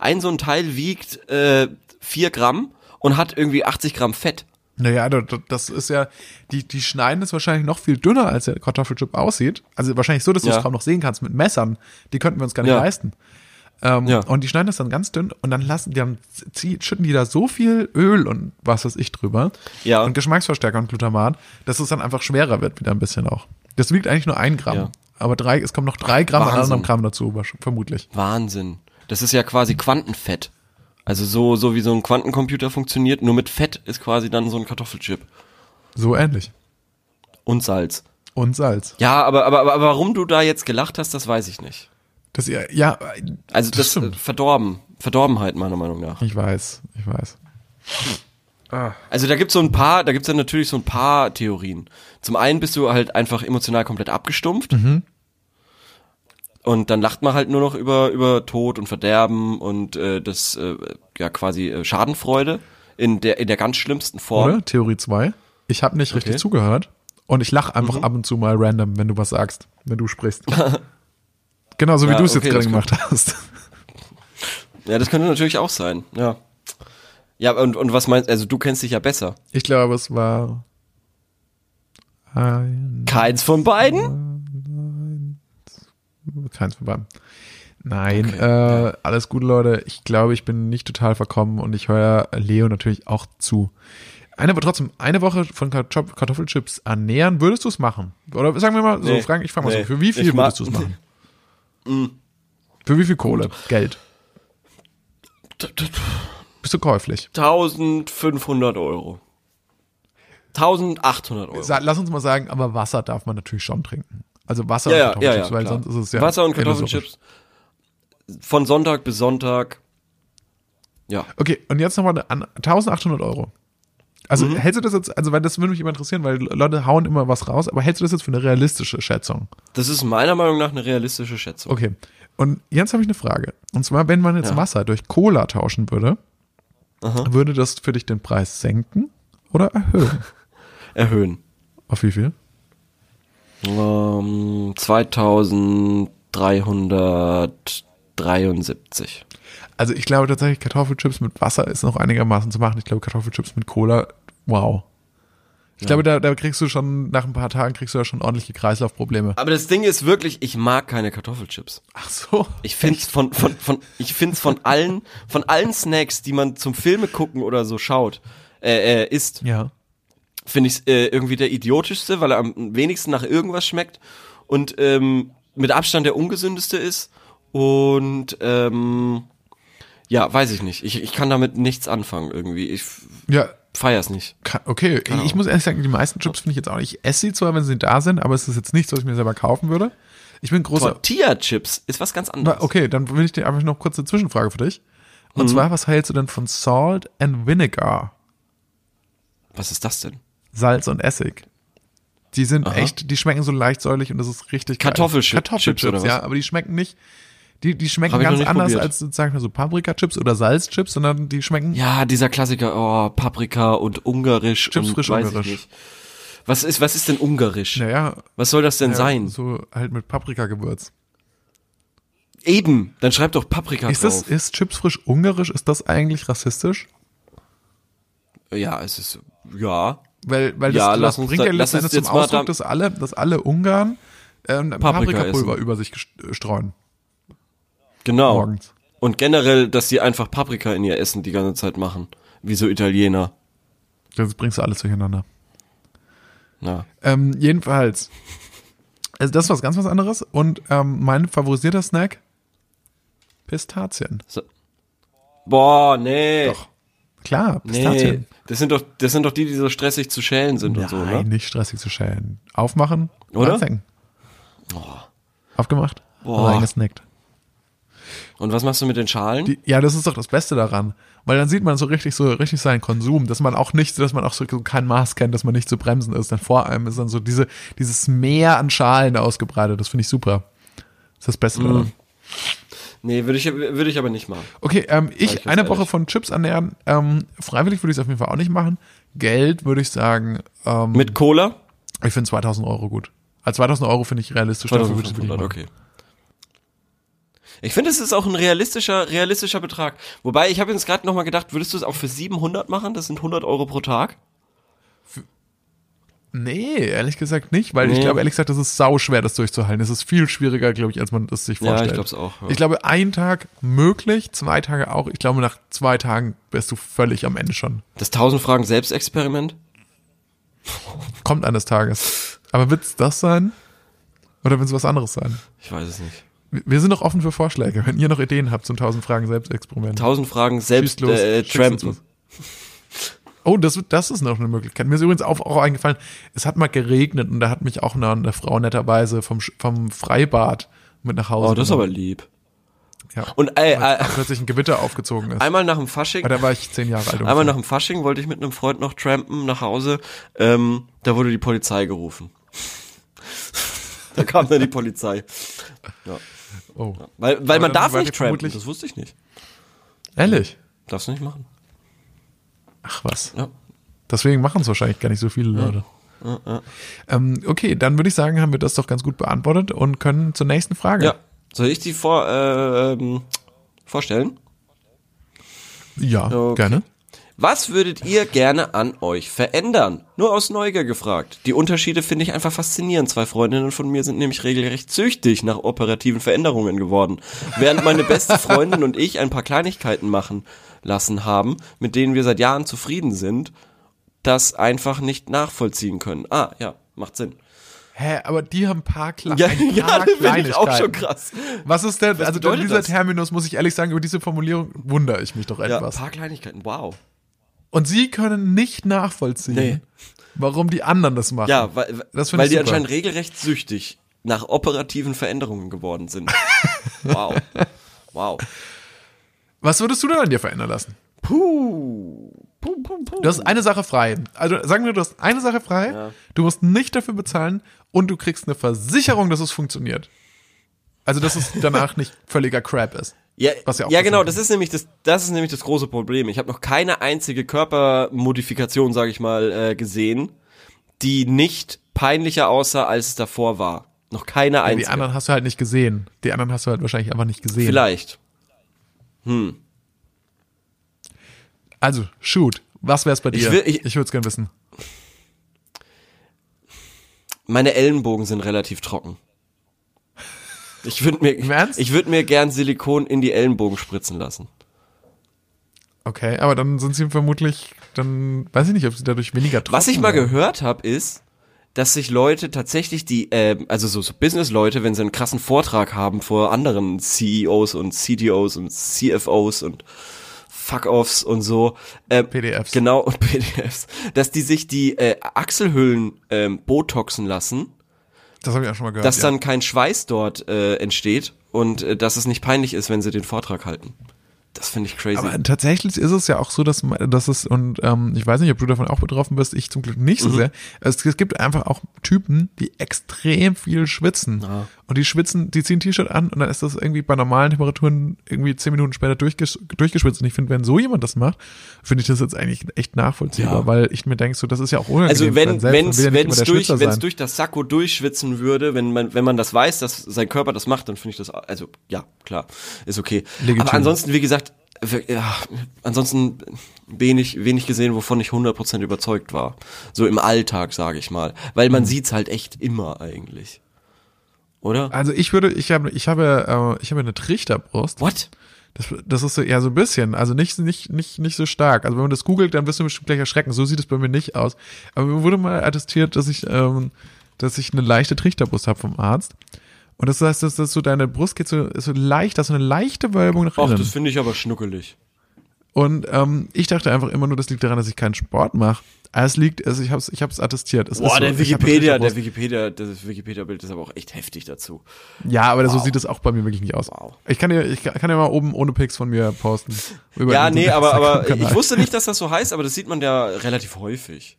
ein so ein Teil wiegt äh, 4 Gramm und hat irgendwie 80 Gramm Fett. Naja, da- da- das ist ja, die, die schneiden es wahrscheinlich noch viel dünner, als der Kartoffelchip aussieht. Also wahrscheinlich so, dass du Ja. es kaum noch sehen kannst mit Messern. Die könnten wir uns gar nicht Ja. leisten. Ähm, Ja. Und die schneiden das dann ganz dünn und dann lassen die dann schütten die da so viel Öl und was weiß ich drüber. Ja. Und Geschmacksverstärker und Glutamat, dass es dann einfach schwerer wird wieder ein bisschen auch. Das wiegt eigentlich nur ein Gramm. Ja. Aber drei, es kommen noch drei Gramm an anderem Gramm dazu, vermutlich. Wahnsinn. Das ist ja quasi Quantenfett. Also so, so wie so ein Quantencomputer funktioniert, nur mit Fett ist quasi dann so ein Kartoffelchip. So ähnlich. Und Salz. Und Salz. Ja, aber, aber, aber warum du da jetzt gelacht hast, das weiß ich nicht. Das ihr, ja, Also das, stimmt. äh, verdorben. Verdorbenheit meiner Meinung nach. Ich weiß, ich weiß. Also da gibt's so ein paar, da gibt's dann natürlich so ein paar Theorien. Zum einen bist du halt einfach emotional komplett abgestumpft. Und dann lacht man halt nur noch über, über Tod und Verderben und äh, das äh, ja quasi äh, Schadenfreude in der, in der ganz schlimmsten Form. Oder? Theorie 2. Ich habe nicht richtig Okay. zugehört und ich lache einfach Mhm. ab und zu mal random, wenn du was sagst, wenn du sprichst. Genauso wie Ja, du es okay, jetzt gerade gemacht hast. Ja, das könnte natürlich auch sein, ja. Ja, und, und was meinst also du kennst dich ja besser. Ich glaube, es war ein, Keins von beiden? keins von beiden. Nein, Okay, äh, alles gut, Leute. Ich glaube, ich bin nicht total verkommen und ich höre Leo natürlich auch zu. Eine, aber trotzdem, eine Woche von Kartoff- Kartoffelchips ernähren, würdest du es machen? Oder sagen wir mal so, Nee, Frank, ich frage mal nee. so, für wie viel würdest du es machen? Für wie viel Kohle? Geld? Bist du käuflich? 1500 Euro. 1800 Euro. Lass uns mal sagen, aber Wasser darf man natürlich schon trinken. Also Wasser ja, und ja, ja, Kartoffelchips, ja, weil klar. sonst ist es ja Wasser und. Kartoffelchips. Von Sonntag bis Sonntag. Ja. Okay, und jetzt nochmal an 1800 Euro. Also Mhm. hältst du das jetzt, also weil das würde mich immer interessieren, weil Leute hauen immer was raus, aber hältst du das jetzt für eine realistische Schätzung? Das ist meiner Meinung nach eine realistische Schätzung. Okay. Und jetzt habe ich eine Frage. Und zwar, wenn man jetzt Ja. Wasser durch Cola tauschen würde, Aha. würde das für dich den Preis senken oder erhöhen? Erhöhen. Auf wie viel? Ähm, 2373. Also ich glaube tatsächlich, Kartoffelchips mit Wasser ist noch einigermaßen zu machen. Ich glaube, Kartoffelchips mit Cola, wow. Ich glaube, da, da kriegst du schon, nach ein paar Tagen kriegst du ja schon ordentliche Kreislaufprobleme. Aber das Ding ist wirklich, ich mag keine Kartoffelchips. Ach so. Ich find's von, von, von, ich find's von allen, von allen Snacks, die man zum Filme gucken oder so schaut, äh, äh, isst, Ja. finde ich äh, irgendwie der idiotischste, weil er am wenigsten nach irgendwas schmeckt und ähm, mit Abstand der ungesündeste ist und ähm, ja, weiß ich nicht. Ich, ich kann damit nichts anfangen irgendwie. Ich Ja, feier's nicht. Ka- Okay, ich muss ehrlich sagen, die meisten Chips finde ich jetzt auch nicht. Ich esse sie zwar, wenn sie da sind, aber es ist jetzt nichts, was ich mir selber kaufen würde. Ich bin großer. Tortilla-Chips ist was ganz anderes. Na, Okay, dann will ich dir einfach noch kurz eine Zwischenfrage für dich. Und zwar, was hältst du denn von Salt and Vinegar? Was ist das denn? Salz und Essig. Die sind Aha. echt, die schmecken so leicht säuerlich und das ist richtig. Kartoffelchips Kartoffelchips, was? ja, aber die schmecken nicht, die, die schmecken ganz anders probiert. als sozusagen so Paprika-Chips oder Salzchips, sondern die schmecken Ja, dieser Klassiker, oh, Paprika und Ungarisch Chips und frisch weiß Ungarisch. ich nicht. Was ist, was ist denn Ungarisch? naja, Was soll das denn ja, sein? so halt mit Paprikagewürz. Eben, dann schreib doch Paprika Ist das, drauf. ist Chips frisch ungarisch, ist das eigentlich rassistisch? ja, es ist, ja. Weil, weil Ja, das, das bringt da- ja letztendlich zum Ausdruck, da- dass alle, dass alle Ungarn ähm, Paprika Paprikapulver essen. über sich gest- streuen. Genau. Morgens. Und generell, dass sie einfach Paprika in ihr Essen die ganze Zeit machen. Wie so Italiener. Das bringst du alles durcheinander. Ja. Ähm, jedenfalls, also das ist was ganz was anderes. Und ähm, mein favorisierter Snack, Pistazien. So. Boah, nee. Doch. Klar, Nee. Pistazien. Das sind doch, das sind doch die, die so stressig zu schälen sind und so, Nein, ne? nicht stressig zu schälen. Aufmachen, Oder? reinstecken. Aufgemacht, Boah. reingesnackt. Und was machst du mit den Schalen? Die, ja, das ist doch das Beste daran. Weil dann sieht man so richtig so richtig seinen Konsum, dass man auch nicht, dass man auch so kein Maß kennt, dass man nicht zu bremsen ist. Denn vor allem ist dann so diese, dieses Meer an Schalen ausgebreitet. Das finde ich super. Das ist das Beste daran. nee, würde ich, würde ich aber nicht machen. Okay, ähm, ich ich eine Woche ehrlich. von Chips ernähren. Ähm, freiwillig würde ich es auf jeden Fall auch nicht machen. Geld würde ich sagen, ähm, Mit Cola? ich finde 2000 Euro gut. Als 2000 Euro finde ich realistisch. dafür würde ich es wirklich 2500, machen. okay. Ich finde, es ist auch ein realistischer, realistischer Betrag. Wobei, ich habe jetzt gerade nochmal gedacht, würdest du es auch für 700 machen? Das sind 100 Euro pro Tag. Nee, ehrlich gesagt nicht, weil ich Nee. glaube, ehrlich gesagt, das ist sau schwer, das durchzuhalten. Es ist viel schwieriger, glaube ich, als man das sich Ja, vorstellt. ich glaub's auch, ja. Ich glaube, ein Tag möglich, zwei Tage auch. Ich glaube, nach zwei Tagen wärst du völlig am Ende schon. Das 1000 Fragen Selbstexperiment? Kommt eines Tages. Aber wird's das sein? Oder wird's was anderes sein? Ich weiß es nicht. Wir- sind noch offen für Vorschläge, wenn ihr noch Ideen habt zum 1000 Fragen Selbstexperiment. 1000 Fragen selbst los, äh, trampen. Oh, das, das ist noch eine Möglichkeit. Mir ist übrigens auch, auch eingefallen, es hat mal geregnet und da hat mich auch eine, eine Frau netterweise vom, vom Freibad mit nach Hause Oh, das ist aber genommen. lieb. Ja. Und äh, Weil äh, plötzlich ein Gewitter aufgezogen ist. einmal nach dem Fasching, Aber da war ich zehn Jahre alt. einmal nach dem Fasching wollte ich mit einem Freund noch trampen nach Hause. Ähm, da wurde die Polizei gerufen. da kam dann die Polizei. Oh. Weil, weil man darf nicht trampen. Das wusste ich nicht. Ehrlich? Darfst du nicht machen. Ach was. Ja. Deswegen machen es wahrscheinlich gar nicht so viele Leute. Ähm, okay, dann würde ich sagen, haben wir das doch ganz gut beantwortet und können zur nächsten Frage. Ja. Soll ich die vor, äh, vorstellen? Ja, Okay. gerne. Was würdet ihr gerne an euch verändern? Nur aus Neugier gefragt. Die Unterschiede finde ich einfach faszinierend. Zwei Freundinnen von mir sind nämlich regelrecht süchtig nach operativen Veränderungen geworden. Während meine beste Freundin und ich ein paar Kleinigkeiten machen lassen haben, mit denen wir seit Jahren zufrieden sind, das einfach nicht nachvollziehen können. Ah, ja, macht Sinn. Hä, aber die haben ein paar, Kle Ja, ein paar ja das finde ich auch schon Kleinigkeiten. krass. Was ist denn, also bedeutet dieser das? Terminus, muss ich ehrlich sagen, über diese Formulierung wundere ich mich doch Ja, ein etwas. paar Kleinigkeiten, wow. Und sie können nicht nachvollziehen, Nee. warum die anderen das machen. Ja, weil, weil die anscheinend regelrecht süchtig nach operativen Veränderungen geworden sind. wow. Wow. Was würdest du denn an dir verändern lassen? Puh. Puh, puh, puh. Du hast eine Sache frei. Also sagen wir, du hast eine Sache frei, Ja. du musst nicht dafür bezahlen und du kriegst eine Versicherung, dass es funktioniert. Also dass es danach nicht völliger Crap ist. Ja, Was ja auch ja genau, das ist nämlich das, das ist nämlich das große Problem. Ich habe noch keine einzige Körpermodifikation, sage ich mal, äh, gesehen, die nicht peinlicher aussah, als es davor war. Noch keine Die einzige. anderen hast du halt nicht gesehen. Die anderen hast du halt wahrscheinlich einfach nicht gesehen. Vielleicht. Also, shoot. Was wär's bei dir? Ich will- ich- ich würde es gerne wissen. Meine Ellenbogen sind relativ trocken. Ich würde mir, ich würde mir gern Silikon in die Ellenbogen spritzen lassen. Okay, aber dann sind sie vermutlich, dann weiß ich nicht, ob sie dadurch weniger trocken Was ich mal werden. gehört habe, ist, dass sich Leute tatsächlich die, ähm, also so, so Business-Leute, wenn sie einen krassen Vortrag haben vor anderen CEOs und CDOs und CFOs und Fuck-Offs und so, ähm, PDFs. genau, und PDFs, dass die sich die äh, Achselhöhlen ähm, botoxen lassen, Das habe ich auch schon mal gehört. dass ja. dann kein Schweiß dort äh, entsteht und äh, dass es nicht peinlich ist, wenn sie den Vortrag halten. Das finde ich crazy. Aber tatsächlich ist es ja auch so, dass, dass es, und ähm, ich weiß nicht, ob du davon auch betroffen bist, ich zum Glück nicht Mhm. so sehr. Es, es gibt einfach auch Typen, die extrem viel schwitzen. Ja. Und die schwitzen, die ziehen ein T-Shirt an und dann ist das irgendwie bei normalen Temperaturen irgendwie zehn Minuten später durchges durchgeschwitzt. Und ich finde, wenn so jemand das macht, finde ich das jetzt eigentlich echt nachvollziehbar, Ja. weil ich mir denke, so, das ist ja auch unangenehm. Also wenn wenn's ja wenn's durch wenn's durch das Sakko durchschwitzen würde, wenn man wenn man das weiß, dass sein Körper das macht, dann finde ich das also ja klar ist okay. Legitim. Aber ansonsten wie gesagt ja, ansonsten wenig wenig gesehen, wovon ich 100% überzeugt war. So im Alltag sage ich mal, weil Mhm. man sieht's halt echt immer eigentlich, oder? Also ich würde, ich habe, ich habe, äh, ich habe eine Trichterbrust. What? Das, das ist so, ja so ein bisschen, also nicht, nicht, nicht, nicht so stark. Also wenn man das googelt, dann wirst du bestimmt gleich erschrecken. So sieht es bei mir nicht aus. Aber mir wurde mal attestiert, dass ich, ähm, dass ich eine leichte Trichterbrust habe vom Arzt. Und das heißt, dass, dass so deine Brust geht so, ist so leicht, das ist so eine leichte Wölbung nach Ach, innen. das finde ich aber schnuckelig. Und ähm, ich dachte einfach immer nur, das liegt daran, dass ich keinen Sport mache. Aber Es liegt, also ich habe es ich hab's attestiert. Es ist Boah, so, der Wikipedia, der. Wikipedia, das Wikipedia-Bild ist aber auch echt heftig dazu. Ja, aber so Wow. sieht es auch bei mir wirklich nicht aus. Wow. Ich kann dir, ich kann dir mal oben ohne Pics von mir posten. Ja, nee, aber, aber ich wusste nicht, dass das so heißt, aber das sieht man ja relativ häufig.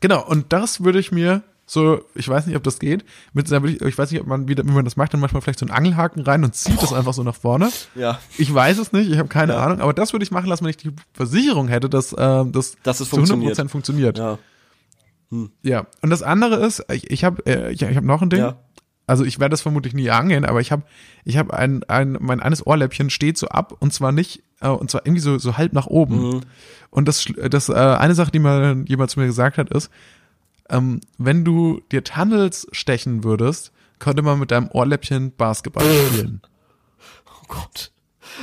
Genau, und das würde ich mir so, ich weiß nicht, ob das geht, mit, würde ich, weiß nicht, ob man, wie, wie man das macht, dann manchmal vielleicht so einen Angelhaken rein und zieht das einfach so nach vorne. Ja. Ich weiß es nicht, ich habe keine Ja. Ahnung, aber das würde ich machen lassen, wenn ich die Versicherung hätte, dass äh, das Dass es zu funktioniert. 100% funktioniert. Ja. Ja, und das andere ist, ich, ich habe äh, ich, ich hab noch ein Ding. Ja. Also ich werde das vermutlich nie angehen, aber ich habe ich habe ein, ein mein eines Ohrläppchen steht so ab und zwar nicht äh, und zwar irgendwie so so halb nach oben. Mhm. Und das das äh, eine Sache, die mal jemand zu mir gesagt hat, ist, ähm, wenn du dir Tunnels stechen würdest, könnte man mit deinem Ohrläppchen Basketball spielen. Oh Gott.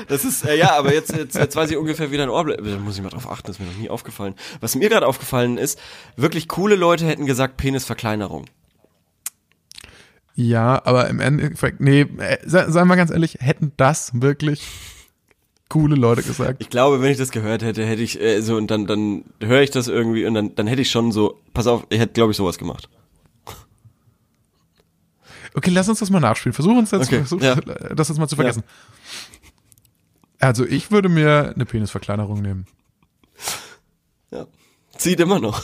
Das ist, äh, ja, aber jetzt, jetzt, jetzt weiß ich ungefähr, wie dein Ohr bleibt. Da muss ich mal drauf achten, das ist mir noch nie aufgefallen. Was mir gerade aufgefallen ist, wirklich coole Leute hätten gesagt Penisverkleinerung. Ja, aber im Endeffekt, nee, äh, sei, sei mal ganz ehrlich, hätten das wirklich coole Leute gesagt. Ich glaube, wenn ich das gehört hätte, hätte ich äh, so und dann dann höre ich das irgendwie und dann dann hätte ich schon so, pass auf, ich hätte glaube ich sowas gemacht. Okay, lass uns das mal nachspielen. Versuch uns jetzt, Okay, versuch, ja. das jetzt mal zu vergessen. Also ich würde mir eine Penisverkleinerung nehmen. Ja. Zieht immer noch.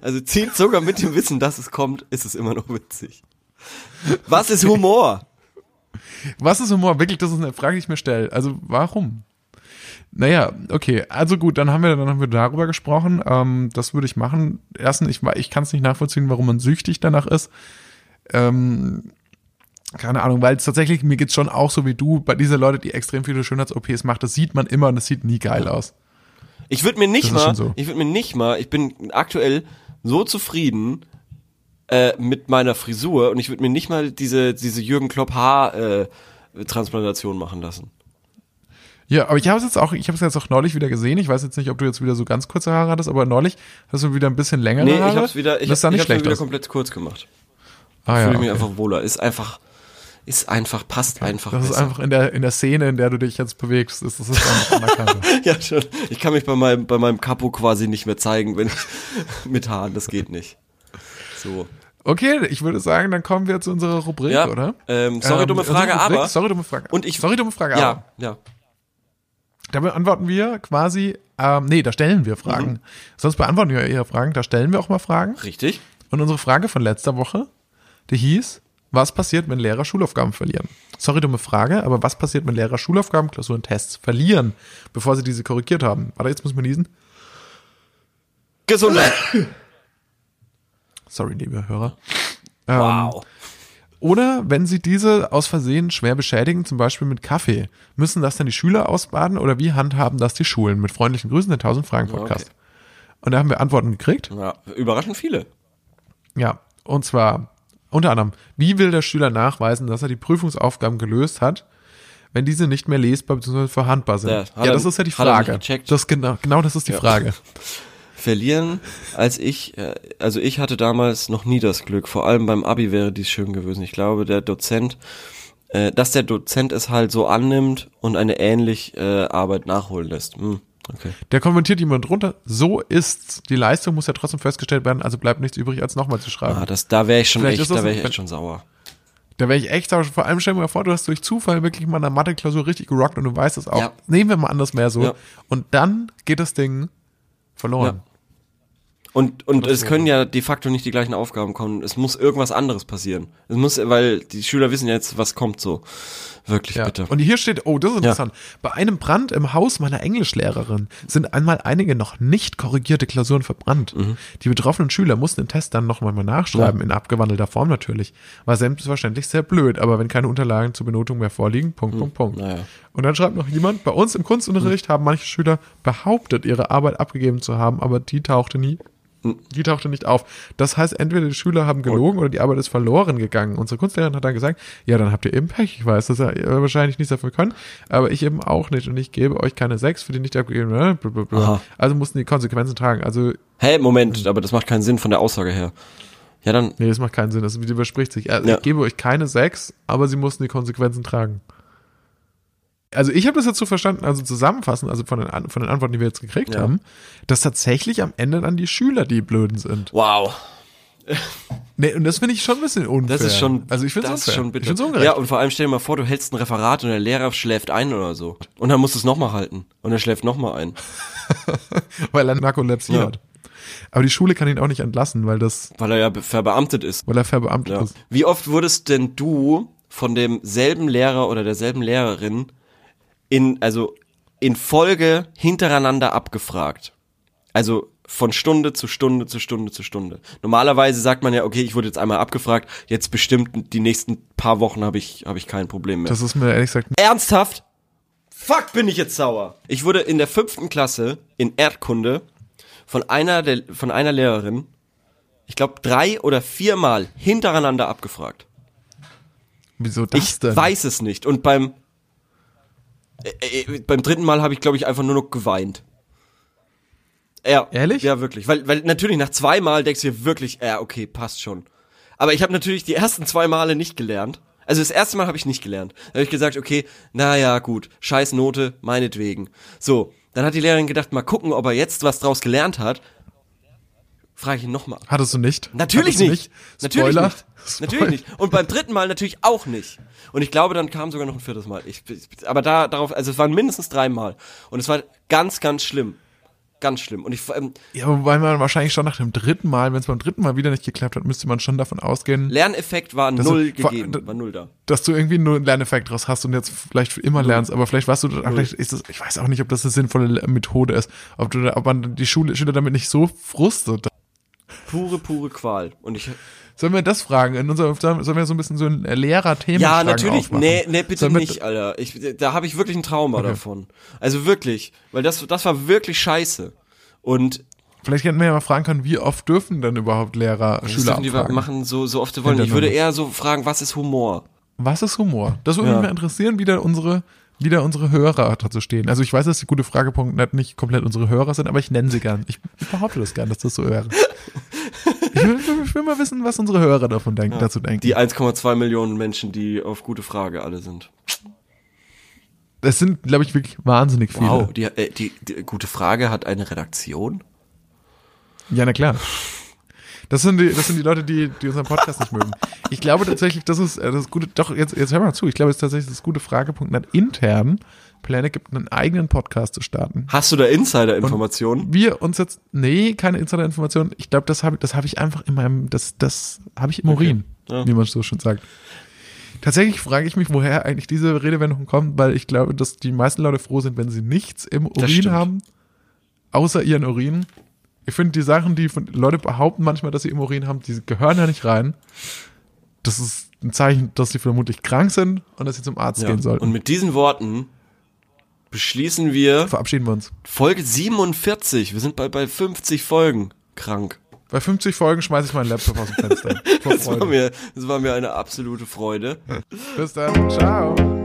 Also zieht sogar mit dem Wissen, dass es kommt, ist es immer noch witzig. Was ist Humor? Was ist Humor? Wirklich, das ist eine Frage, die ich mir stelle. Also warum? Naja, okay, also gut, dann haben wir, dann haben wir darüber gesprochen. Ähm, das würde ich machen. Erstens, ich, ich kann es nicht nachvollziehen, warum man süchtig danach ist. Ähm, keine Ahnung, weil es tatsächlich, mir geht's schon auch so wie du, bei dieser Leute, die extrem viele Schönheits-OPs macht, das sieht man immer und das sieht nie geil aus. Ich würde mir nicht Das mal, so. ich würde mir nicht mal, ich bin aktuell so zufrieden äh, mit meiner Frisur und ich würde mir nicht mal diese diese Jürgen Klopp Haar äh, machen lassen. Ja, aber ich habe es jetzt auch, ich habe es jetzt auch neulich wieder gesehen. Ich weiß jetzt nicht, ob du jetzt wieder so ganz kurze Haare hattest, aber neulich hast du wieder ein bisschen längere Nee, Haare. ich hab's wieder, ich, hab, ich hab's wieder aus. komplett kurz gemacht. Ah, ja, Fühle mich okay. einfach wohler. Ist einfach, ist einfach, passt einfach Das ist besser. einfach in der, in der Szene, in der du dich jetzt bewegst, ist das ist einfach anerkannt. ja, schon. Ich kann mich bei meinem, bei meinem Capo quasi nicht mehr zeigen, wenn ich mit Haaren, das geht nicht. So. Okay, ich würde sagen, dann kommen wir zu unserer Rubrik, Ja, oder? ähm, sorry, Ähm, dumme unsere Frage, Rubrik, aber- Sorry, dumme Frage. Und ich- sorry, dumme Frage, aber. Ja, ja. Da beantworten wir quasi, ähm, nee, da stellen wir Fragen. Mhm. Sonst beantworten wir eher Fragen, da stellen wir auch mal Fragen. Richtig. Und unsere Frage von letzter Woche, die hieß, was passiert, wenn Lehrer Schulaufgaben verlieren? Sorry, dumme Frage, aber was passiert, wenn Lehrer Schulaufgaben, Klausuren, Tests verlieren, bevor sie diese korrigiert haben? Warte, jetzt muss man niesen. Gesundheit. Sorry, liebe Hörer. Ähm, Wow. Oder wenn sie diese aus Versehen schwer beschädigen, zum Beispiel mit Kaffee, müssen das dann die Schüler ausbaden oder wie handhaben das die Schulen? Mit freundlichen Grüßen, der 1000 Fragen Podcast. Und da haben wir Antworten gekriegt. Ja, überraschend viele. Ja, und zwar unter anderem, wie will der Schüler nachweisen, dass er die Prüfungsaufgaben gelöst hat, wenn diese nicht mehr lesbar bzw. vorhandbar sind? Ja, Ja, hat er- das ist ja die Frage. Das genau, genau das ist die Frage. Verlieren, als ich, äh, also ich hatte damals noch nie das Glück, vor allem beim Abi wäre dies schön gewesen. Ich glaube, der Dozent, äh, dass der Dozent es halt so annimmt und eine ähnlich äh, Arbeit nachholen lässt. Hm, okay. Der kommentiert jemand drunter, so ist's. Die Leistung muss ja trotzdem festgestellt werden, also bleibt nichts übrig, als nochmal zu schreiben. Ah, das, da wäre ich schon Vielleicht echt, ist da wäre ich echt schon sauer. Da wäre ich echt sauer. Vor allem stell dir mal vor, du hast durch Zufall wirklich mal eine Mathe-Klausur richtig gerockt und du weißt es auch. Ja. Nehmen wir mal anders mehr so. Ja. Und dann geht das Ding verloren. Und, und es können ja de facto nicht die gleichen Aufgaben kommen. Es muss irgendwas anderes passieren. Es muss, weil die Schüler wissen jetzt, was kommt so. Wirklich, Ja. bitte. Und hier steht, oh, das ist interessant. Bei einem Brand im Haus meiner Englischlehrerin sind einmal einige noch nicht korrigierte Klausuren verbrannt. Mhm. Die betroffenen Schüler mussten den Test dann noch mal nachschreiben, in abgewandelter Form natürlich. War selbstverständlich sehr blöd, aber wenn keine Unterlagen zur Benotung mehr vorliegen, Punkt, Punkt, Punkt. Mhm. naja. Und dann schreibt noch jemand, bei uns im Kunstunterricht haben manche Schüler behauptet, ihre Arbeit abgegeben zu haben, aber die tauchte nie. Die tauchte nicht auf. Das heißt, entweder die Schüler haben gelogen oder die Arbeit ist verloren gegangen. Unsere Kunstlehrerin hat dann gesagt, ja, dann habt ihr eben Pech. Ich weiß, dass ihr wahrscheinlich nichts dafür könnt, aber ich eben auch nicht. Und ich gebe euch keine sechs für die nicht abgegebene. Aha. Also mussten die Konsequenzen tragen. Also, Hey, Moment, aber das macht keinen Sinn von der Aussage her. Ja, dann, nee, das macht keinen Sinn. Das widerspricht sich. Also, Ja. Ich gebe euch keine sechs, aber sie mussten die Konsequenzen tragen. Also ich habe das jetzt so verstanden, also zusammenfassend, also von den, An- von den Antworten, die wir jetzt gekriegt Ja. haben, dass tatsächlich am Ende dann die Schüler die Blöden sind. wow. Nee, und das finde ich schon ein bisschen unfair. Das ist schon, also ich finde es schon bitter. Ich finde es ungerecht. Ja, und vor allem stell dir mal vor, du hältst ein Referat und der Lehrer schläft ein oder so. Und dann musst du es nochmal halten. Und er schläft nochmal ein. weil er Narkolepsie Ja. hat. Aber die Schule kann ihn auch nicht entlassen, weil das, Weil er ja be- verbeamtet ist. weil er verbeamtet Ja. ist. Wie oft wurdest denn du von demselben Lehrer oder derselben Lehrerin in, also in Folge hintereinander abgefragt? Also von Stunde zu Stunde zu Stunde zu Stunde. Normalerweise sagt man ja, okay, ich wurde jetzt einmal abgefragt, jetzt bestimmt die nächsten paar Wochen habe ich, habe ich kein Problem mehr. Das ist mir ehrlich gesagt. Ernsthaft? Fuck, bin ich jetzt sauer. Ich wurde in der fünften Klasse in Erdkunde von einer, der, von einer Lehrerin, ich glaube, drei oder viermal hintereinander abgefragt. Wieso das Ich denn? weiß es nicht. Und beim, äh, äh, beim dritten Mal habe ich, glaube ich, einfach nur noch geweint. Ja. Ehrlich? Ja, wirklich. Weil, weil natürlich nach zweimal denkst du dir wirklich, ja, okay, passt schon. Aber ich habe natürlich die ersten zwei Male nicht gelernt. Also das erste Mal habe ich nicht gelernt. Da habe ich gesagt, okay, naja, gut, scheiß Note, meinetwegen. So, dann hat die Lehrerin gedacht, mal gucken, ob er jetzt was draus gelernt hat. Frage ich ihn nochmal. Hattest du nicht? Natürlich Hattest du nicht. Natürlich Spoiler? nicht. Natürlich nicht. Und beim dritten Mal natürlich auch nicht. Und ich glaube, dann kam sogar noch ein viertes Mal. Ich, aber da darauf, also es waren mindestens dreimal. Und es war ganz, ganz schlimm. Ganz schlimm. Und ich, ähm, Ja, wobei man wahrscheinlich schon nach dem dritten Mal, wenn es beim dritten Mal wieder nicht geklappt hat, müsste man schon davon ausgehen, Lerneffekt war null vor- gegeben, war null da. dass du irgendwie nur einen Lerneffekt draus hast und jetzt vielleicht für immer lernst, aber vielleicht warst du, vielleicht ist das, ich weiß auch nicht, ob das eine sinnvolle Methode ist, ob du, ob man die Schule, Schüler damit nicht so frustet. Pure, pure Qual. Und ich, Sollen wir das fragen? In unserem, sollen wir so ein bisschen so ein Lehrer-Thema ja, natürlich, aufmachen? nee, nee, bitte nicht, Alter. Ich, da habe ich wirklich ein Trauma Okay. davon. Also wirklich, weil das, das war wirklich scheiße. Und Vielleicht hätten wir ja mal fragen können, wie oft dürfen denn überhaupt Lehrer das Schüler dürfen die abfragen? machen so, so oft sie wollen. Ich würde eher so fragen, was ist Humor? Was ist Humor? Das würde Ja. mich mal interessieren, wie da unsere, wie da unsre Hörer dazu stehen. Also ich weiß, dass die gute Frage.net nicht komplett unsere Hörer sind, aber ich nenne sie gern. Ich, behaupte das gern, dass das so wäre. Ich will, ich will mal wissen, was unsere Hörer davon denken, dazu denken. Die 1,2 Millionen Menschen, die auf gute Frage alle sind. Das sind, glaube ich, wirklich wahnsinnig viele. Wow, die, äh, die, die gute Frage hat eine Redaktion? Ja, na klar. Das sind die, das sind die Leute, die, die unseren Podcast nicht mögen. Ich glaube tatsächlich, das ist äh, das gute, doch, jetzt, jetzt hör mal zu, ich glaube, es ist tatsächlich das gute Frage.net intern Pläne gibt, einen eigenen Podcast zu starten. Hast du da Insider-Informationen? Wir uns jetzt, nee, keine Insider-Information. Ich glaube, das habe das habe ich einfach in meinem, das, das habe ich im Urin, Ja. wie man so schon sagt. Tatsächlich frage ich mich, woher eigentlich diese Redewendung kommt, weil ich glaube, dass die meisten Leute froh sind, wenn sie nichts im Urin haben, außer ihren Urin. Ich finde die Sachen, die von Leute behaupten manchmal, dass sie im Urin haben, die gehören da nicht rein. Das ist ein Zeichen, dass sie vermutlich krank sind und dass sie zum Arzt Ja. gehen sollten. Und mit diesen Worten beschließen wir Verabschieden wir uns. Folge 47. Wir sind bei, bei 50 Folgen krank. Bei 50 Folgen schmeiße ich meinen Laptop aus dem Fenster. Das war mir, das war mir eine absolute Freude. Bis dann. Ciao.